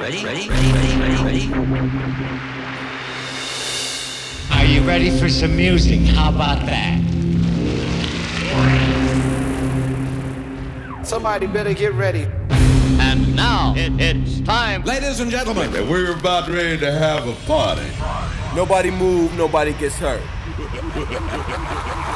Ready? Ready? Ready? Ready? Ready? Ready? Are you ready for some music? How about that? Somebody better get ready. And now it, it's time. Ladies and gentlemen, And we're about ready to have a party. Nobody move, nobody gets hurt.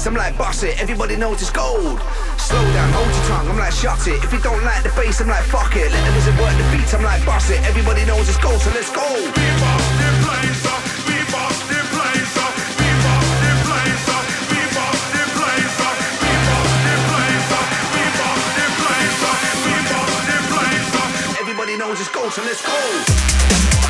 beats, I'm like boss it, everybody knows it's gold. Slow down, hold your tongue, I'm like shut it. If you don't like the bass, I'm like fuck it. Let the lizard work the beats, I'm like boss it, everybody knows it's gold, so let's go. Be boss, the blazer, be uh, boss, the blazer, be uh, boss, the blazer. Uh, everybody knows it's gold, so let's go.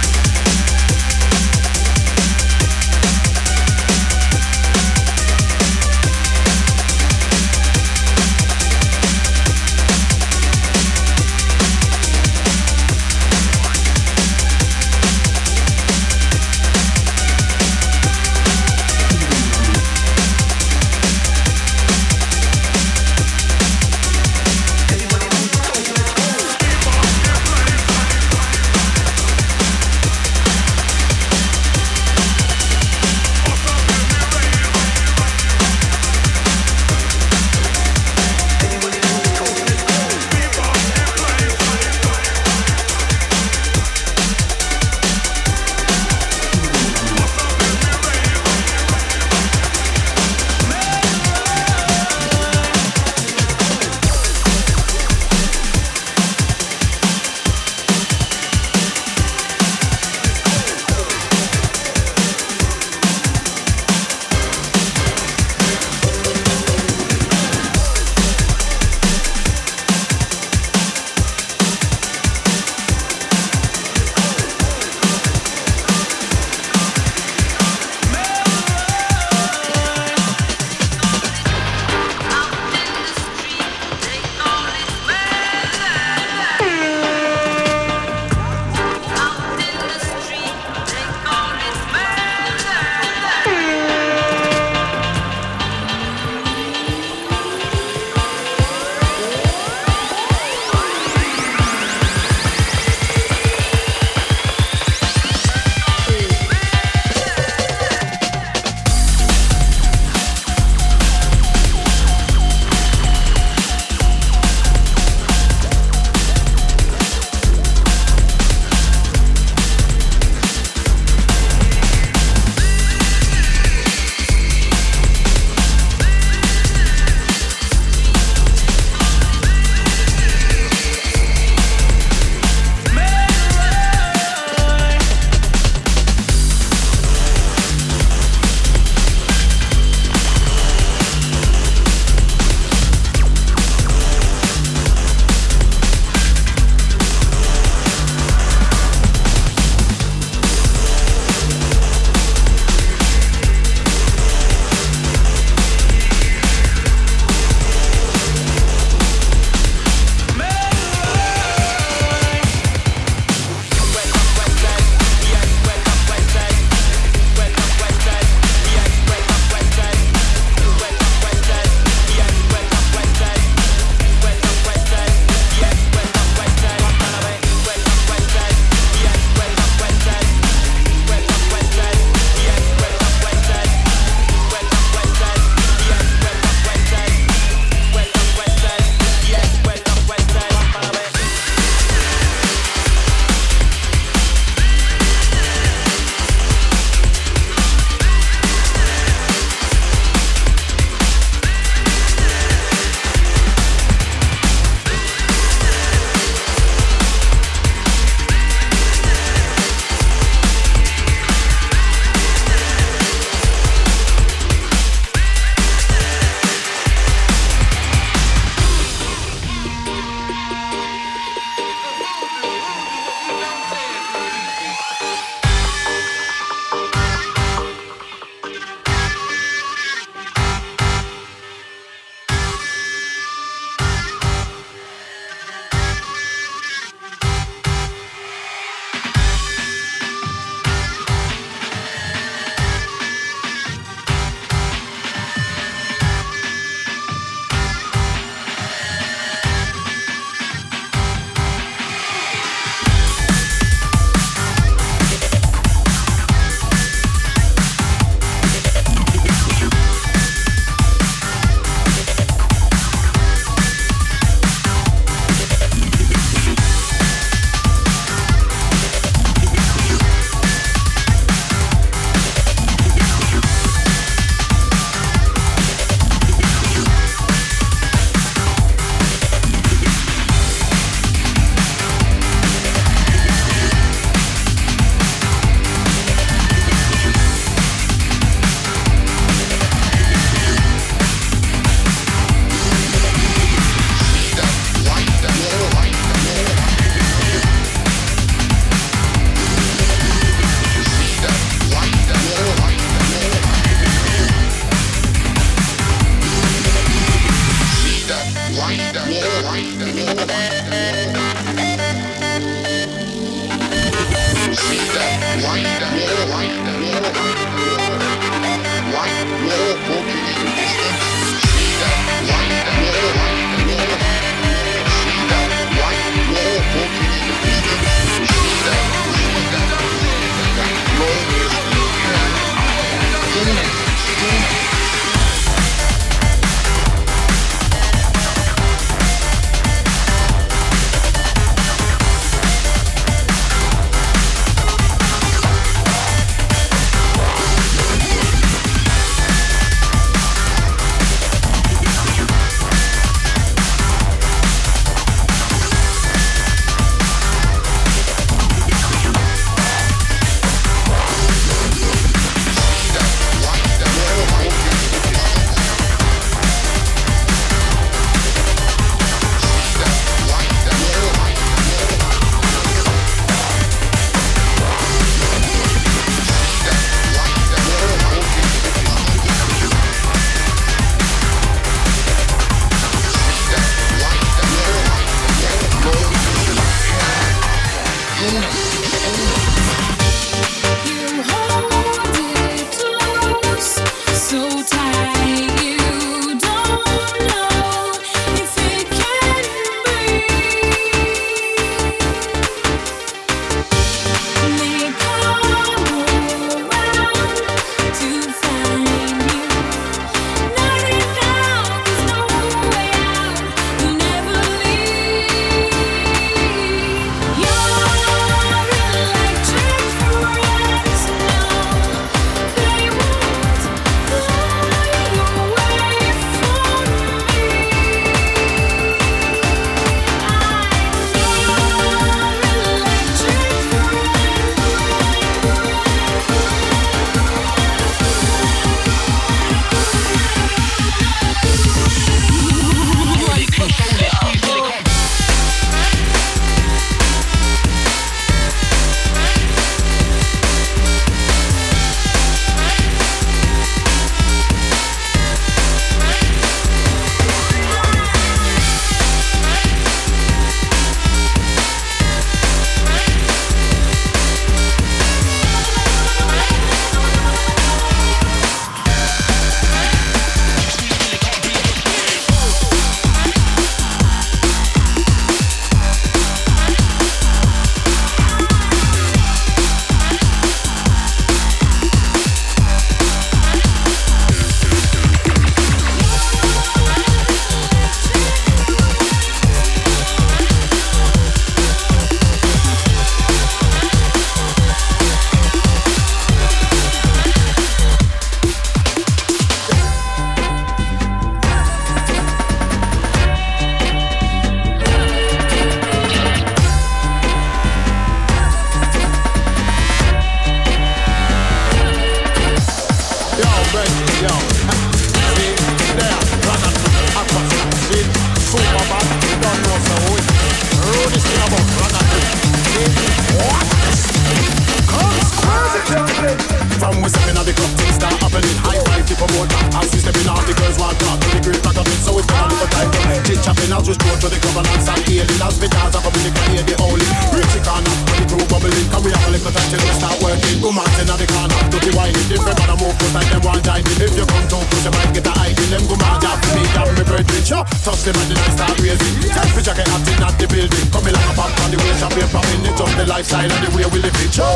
Just like them want I did If you come down push them might get a ID Them go mad after me. Damn me bird rich Touch them and the night start raising Time for jacket up in at the building. Coming like a pop on the way Champagne popping It up the lifestyle and the way we live it. Yo!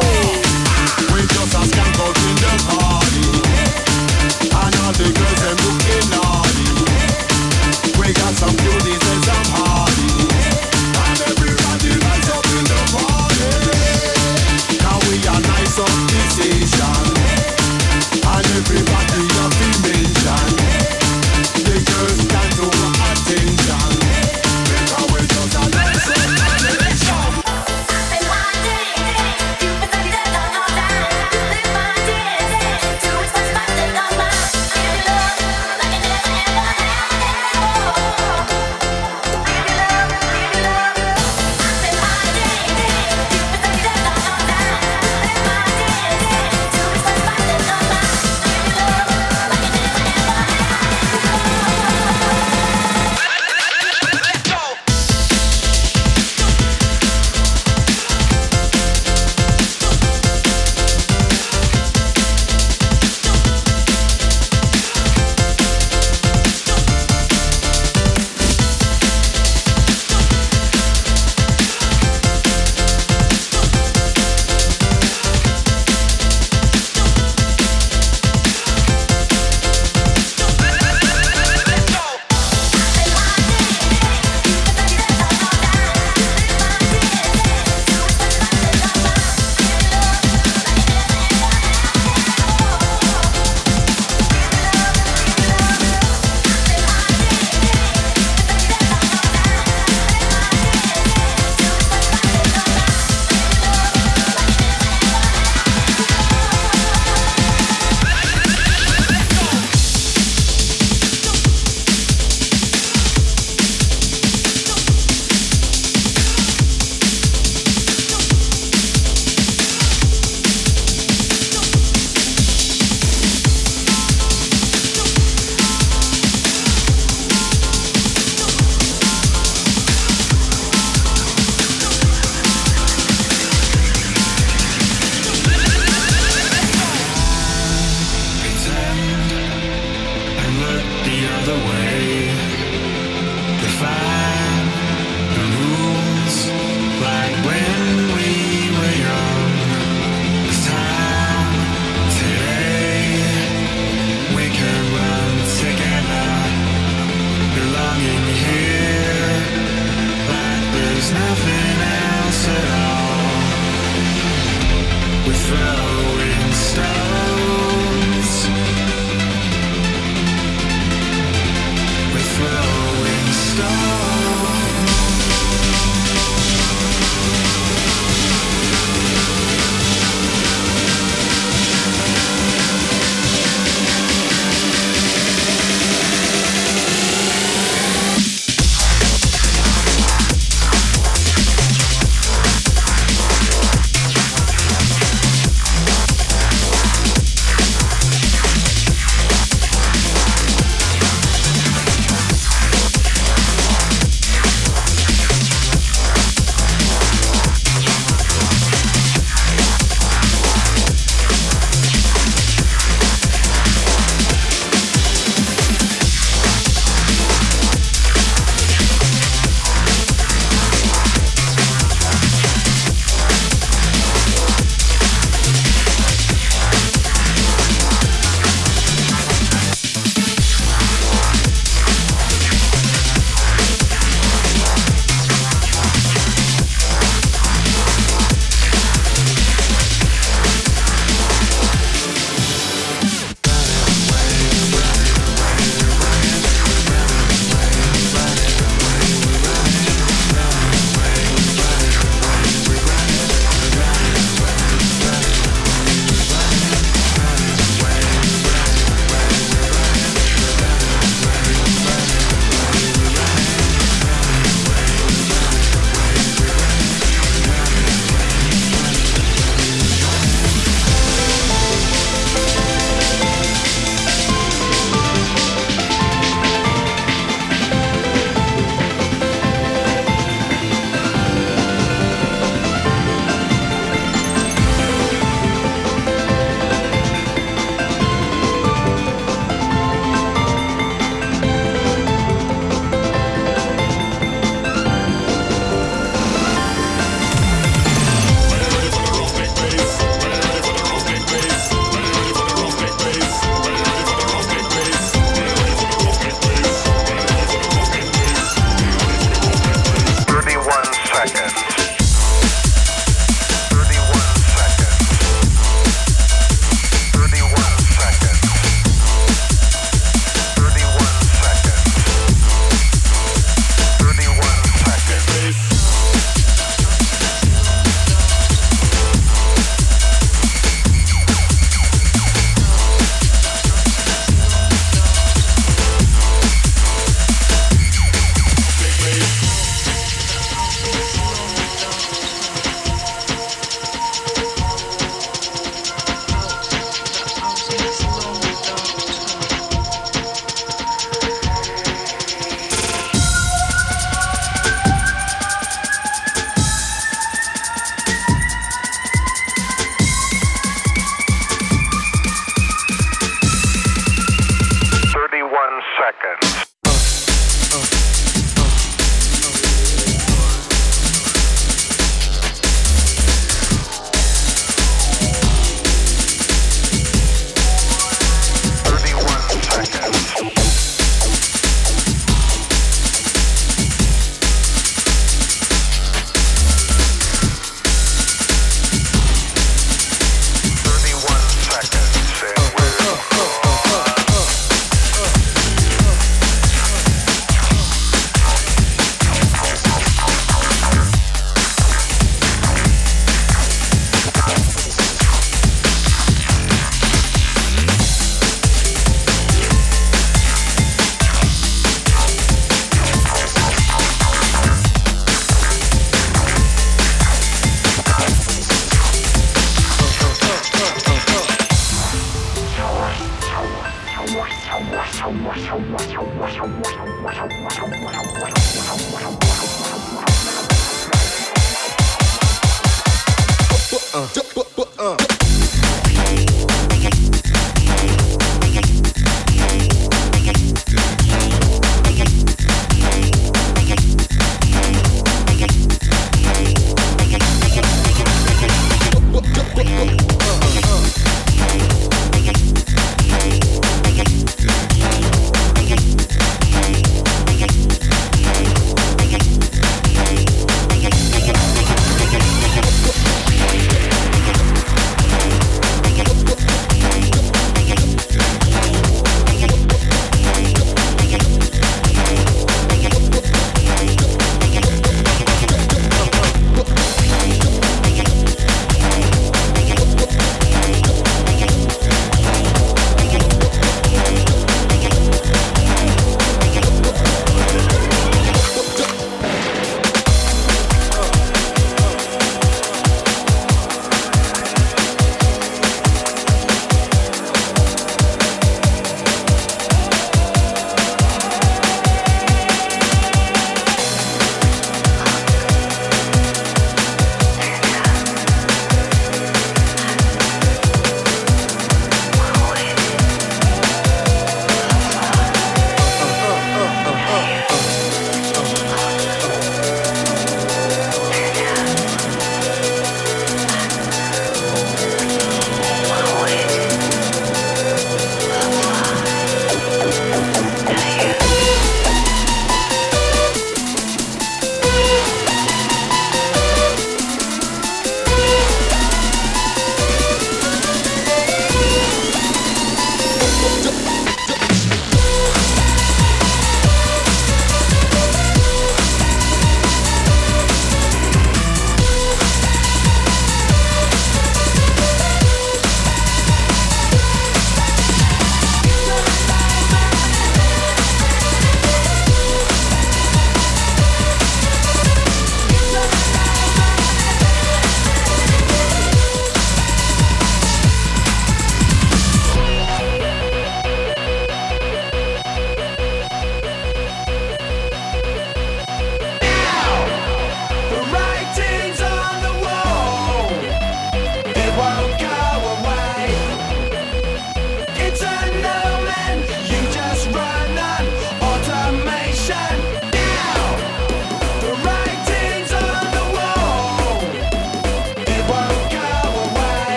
We just a skank out in the party. And all the girls them looking naughty. We got some cuties and some hotties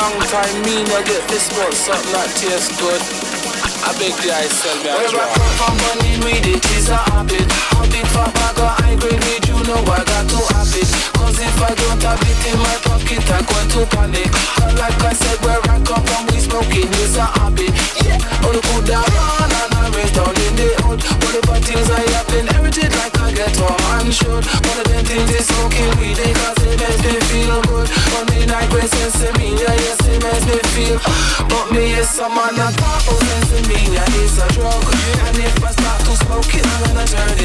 long time me not get this spot something that tastes good. I beg the I sell me a Where I come from, money with it is a habit. Habit for bag of high grade weed, you know I got to have it. Cause if I don't have it in my pocket, I'm going to panic. But like I said, where I come from, we smoking is a habit. Yeah, all the good that run and I raise down in the hood. All the bad things I have inherited like I get a man should. One of them things is smoking weed, they cause it makes me feel good. But me like when yeah, yes, it makes me feel. But me is some man that thought oh, yeah, it's a drug. And if I start to smoke it, I'm gonna turn